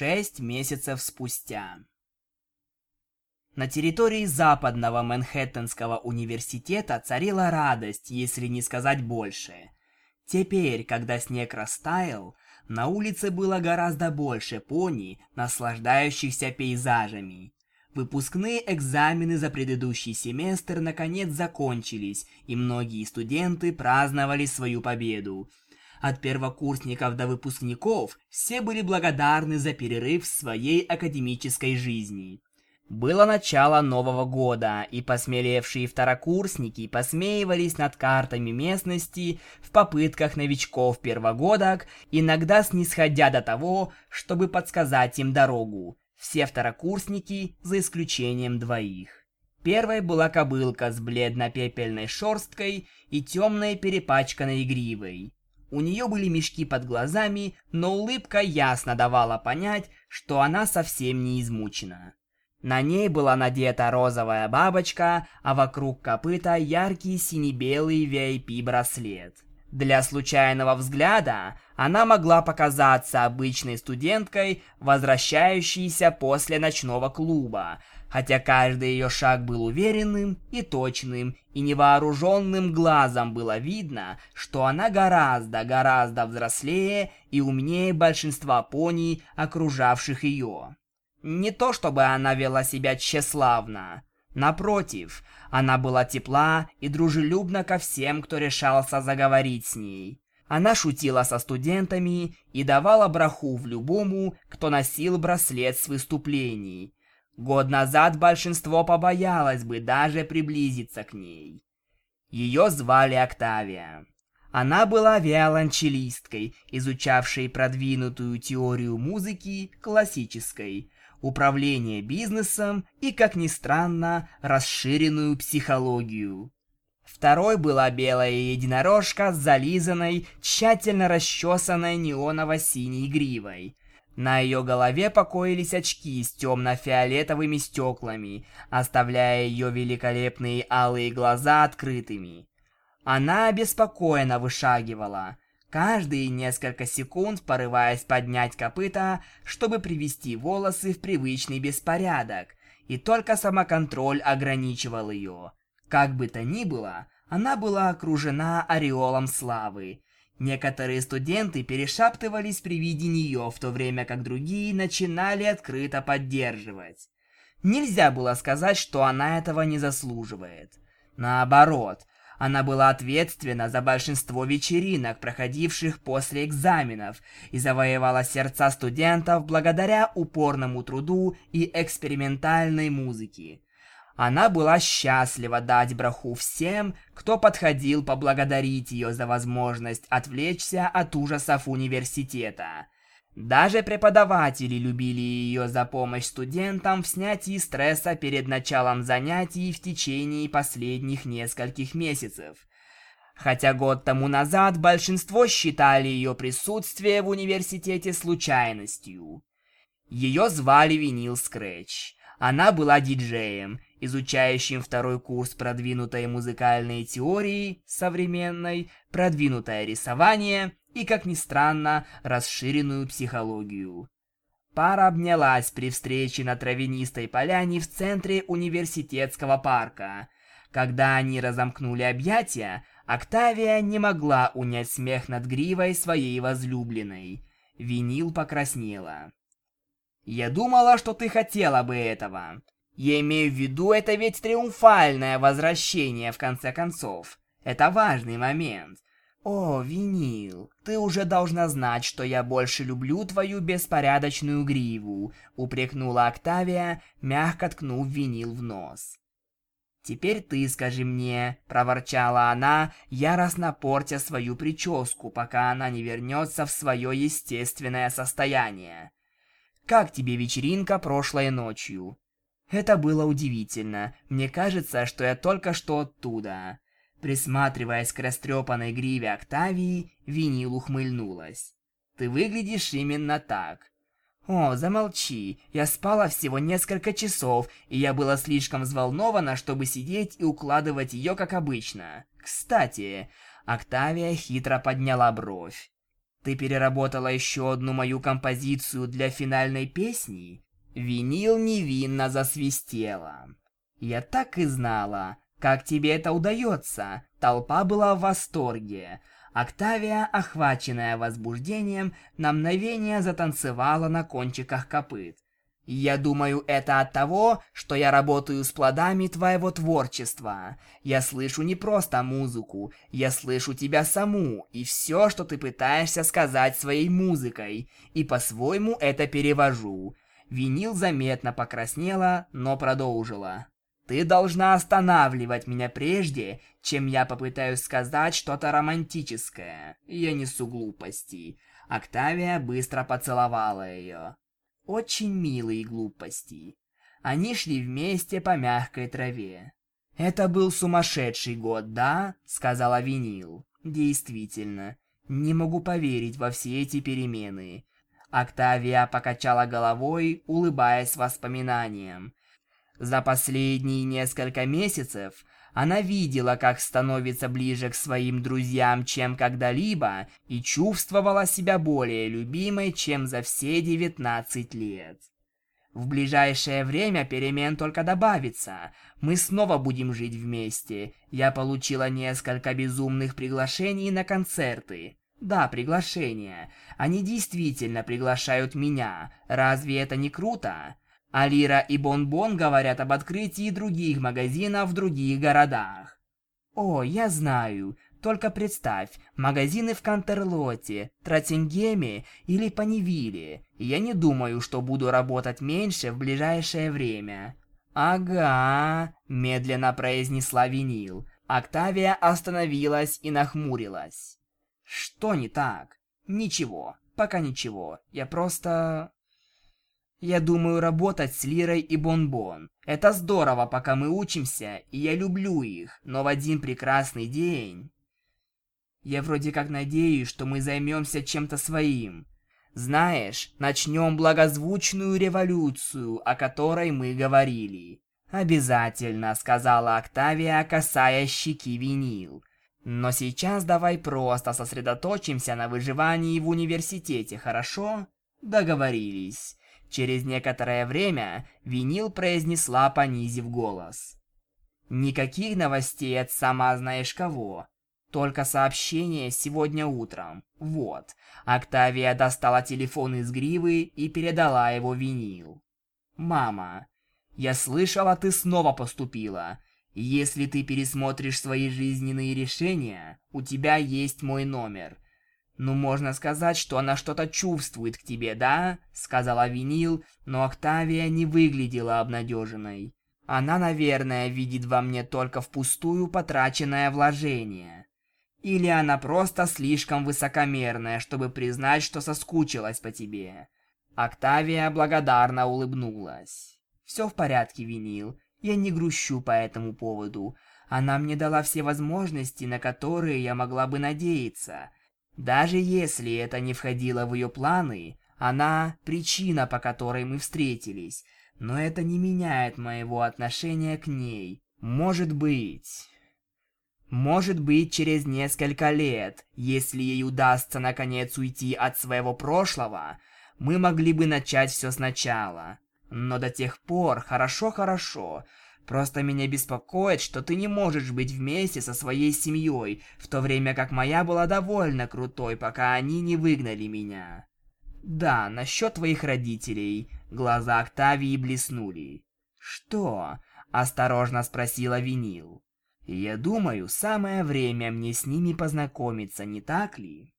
шесть месяцев спустя. На территории западного Манхэттенского университета царила радость, если не сказать больше. Теперь, когда снег растаял, на улице было гораздо больше пони, наслаждающихся пейзажами. Выпускные экзамены за предыдущий семестр наконец закончились, и многие студенты праздновали свою победу. От первокурсников до выпускников все были благодарны за перерыв в своей академической жизни. Было начало Нового года, и посмелевшие второкурсники посмеивались над картами местности в попытках новичков-первогодок, иногда снисходя до того, чтобы подсказать им дорогу. Все второкурсники, за исключением двоих. Первой была кобылка с бледно-пепельной шерсткой и темной перепачканной гривой. У нее были мешки под глазами, но улыбка ясно давала понять, что она совсем не измучена. На ней была надета розовая бабочка, а вокруг копыта яркий сине-белый VIP-браслет. Для случайного взгляда она могла показаться обычной студенткой, возвращающейся после ночного клуба, хотя каждый ее шаг был уверенным и точным, и невооруженным глазом было видно, что она гораздо-гораздо взрослее и умнее большинства пони, окружавших ее. Не то чтобы она вела себя тщеславно. Напротив, она была тепла и дружелюбна ко всем, кто решался заговорить с ней. Она шутила со студентами и давала браху в любому, кто носил браслет с выступлений. Год назад большинство побоялось бы даже приблизиться к ней. Ее звали Октавия. Она была виолончелисткой, изучавшей продвинутую теорию музыки классической, управление бизнесом и, как ни странно, расширенную психологию. Второй была белая единорожка с зализанной, тщательно расчесанной неоново-синей гривой. На ее голове покоились очки с темно-фиолетовыми стеклами, оставляя ее великолепные алые глаза открытыми. Она обеспокоенно вышагивала, каждые несколько секунд порываясь поднять копыта, чтобы привести волосы в привычный беспорядок, и только самоконтроль ограничивал ее. Как бы то ни было, она была окружена ореолом славы. Некоторые студенты перешептывались при виде нее, в то время как другие начинали открыто поддерживать. Нельзя было сказать, что она этого не заслуживает. Наоборот, она была ответственна за большинство вечеринок, проходивших после экзаменов, и завоевала сердца студентов благодаря упорному труду и экспериментальной музыке. Она была счастлива дать браху всем, кто подходил поблагодарить ее за возможность отвлечься от ужасов университета – даже преподаватели любили ее за помощь студентам в снятии стресса перед началом занятий в течение последних нескольких месяцев. Хотя год тому назад большинство считали ее присутствие в университете случайностью. Ее звали Винил Скретч. Она была диджеем, изучающим второй курс продвинутой музыкальной теории, современной, продвинутое рисование и, как ни странно, расширенную психологию. Пара обнялась при встрече на травянистой поляне в центре университетского парка. Когда они разомкнули объятия, Октавия не могла унять смех над гривой своей возлюбленной. Винил покраснела. «Я думала, что ты хотела бы этого. Я имею в виду, это ведь триумфальное возвращение, в конце концов. Это важный момент. «О, Винил, ты уже должна знать, что я больше люблю твою беспорядочную гриву», — упрекнула Октавия, мягко ткнув Винил в нос. «Теперь ты скажи мне», — проворчала она, яростно портя свою прическу, пока она не вернется в свое естественное состояние. «Как тебе вечеринка прошлой ночью?» Это было удивительно. Мне кажется, что я только что оттуда. Присматриваясь к растрепанной гриве Октавии, Винил ухмыльнулась. «Ты выглядишь именно так». «О, замолчи, я спала всего несколько часов, и я была слишком взволнована, чтобы сидеть и укладывать ее как обычно. Кстати...» Октавия хитро подняла бровь. Ты переработала еще одну мою композицию для финальной песни? Винил невинно засвистела. Я так и знала. Как тебе это удается? Толпа была в восторге. Октавия, охваченная возбуждением, на мгновение затанцевала на кончиках копыт. Я думаю, это от того, что я работаю с плодами твоего творчества. Я слышу не просто музыку, я слышу тебя саму и все, что ты пытаешься сказать своей музыкой, и по-своему это перевожу. Винил заметно покраснела, но продолжила. Ты должна останавливать меня прежде, чем я попытаюсь сказать что-то романтическое. Я несу глупости. Октавия быстро поцеловала ее. Очень милые глупости. Они шли вместе по мягкой траве. «Это был сумасшедший год, да?» — сказала Винил. «Действительно. Не могу поверить во все эти перемены». Октавия покачала головой, улыбаясь воспоминаниям. За последние несколько месяцев она видела, как становится ближе к своим друзьям, чем когда-либо, и чувствовала себя более любимой, чем за все 19 лет. В ближайшее время перемен только добавится. Мы снова будем жить вместе. Я получила несколько безумных приглашений на концерты. Да, приглашения. Они действительно приглашают меня. Разве это не круто? Алира и Бонбон говорят об открытии других магазинов в других городах. О, я знаю. Только представь, магазины в Кантерлоте, Тратингеме или Панивиле. Я не думаю, что буду работать меньше в ближайшее время. Ага, медленно произнесла Винил. Октавия остановилась и нахмурилась. Что не так? Ничего, пока ничего. Я просто... Я думаю работать с Лирой и Бонбон. Это здорово, пока мы учимся, и я люблю их, но в один прекрасный день... Я вроде как надеюсь, что мы займемся чем-то своим. Знаешь, начнем благозвучную революцию, о которой мы говорили. Обязательно, сказала Октавия, касая щеки винил. Но сейчас давай просто сосредоточимся на выживании в университете, хорошо? Договорились. Через некоторое время Винил произнесла, понизив голос. «Никаких новостей от сама знаешь кого. Только сообщение сегодня утром. Вот». Октавия достала телефон из гривы и передала его Винил. «Мама, я слышала, ты снова поступила. Если ты пересмотришь свои жизненные решения, у тебя есть мой номер. «Ну, можно сказать, что она что-то чувствует к тебе, да?» — сказала Винил, но Октавия не выглядела обнадеженной. Она, наверное, видит во мне только впустую потраченное вложение. Или она просто слишком высокомерная, чтобы признать, что соскучилась по тебе. Октавия благодарно улыбнулась. «Все в порядке, Винил. Я не грущу по этому поводу. Она мне дала все возможности, на которые я могла бы надеяться. Даже если это не входило в ее планы, она – причина, по которой мы встретились. Но это не меняет моего отношения к ней. Может быть... Может быть, через несколько лет, если ей удастся наконец уйти от своего прошлого, мы могли бы начать все сначала. Но до тех пор хорошо-хорошо, Просто меня беспокоит, что ты не можешь быть вместе со своей семьей, в то время как моя была довольно крутой, пока они не выгнали меня. Да, насчет твоих родителей. Глаза Октавии блеснули. Что? Осторожно спросила Винил. Я думаю, самое время мне с ними познакомиться, не так ли?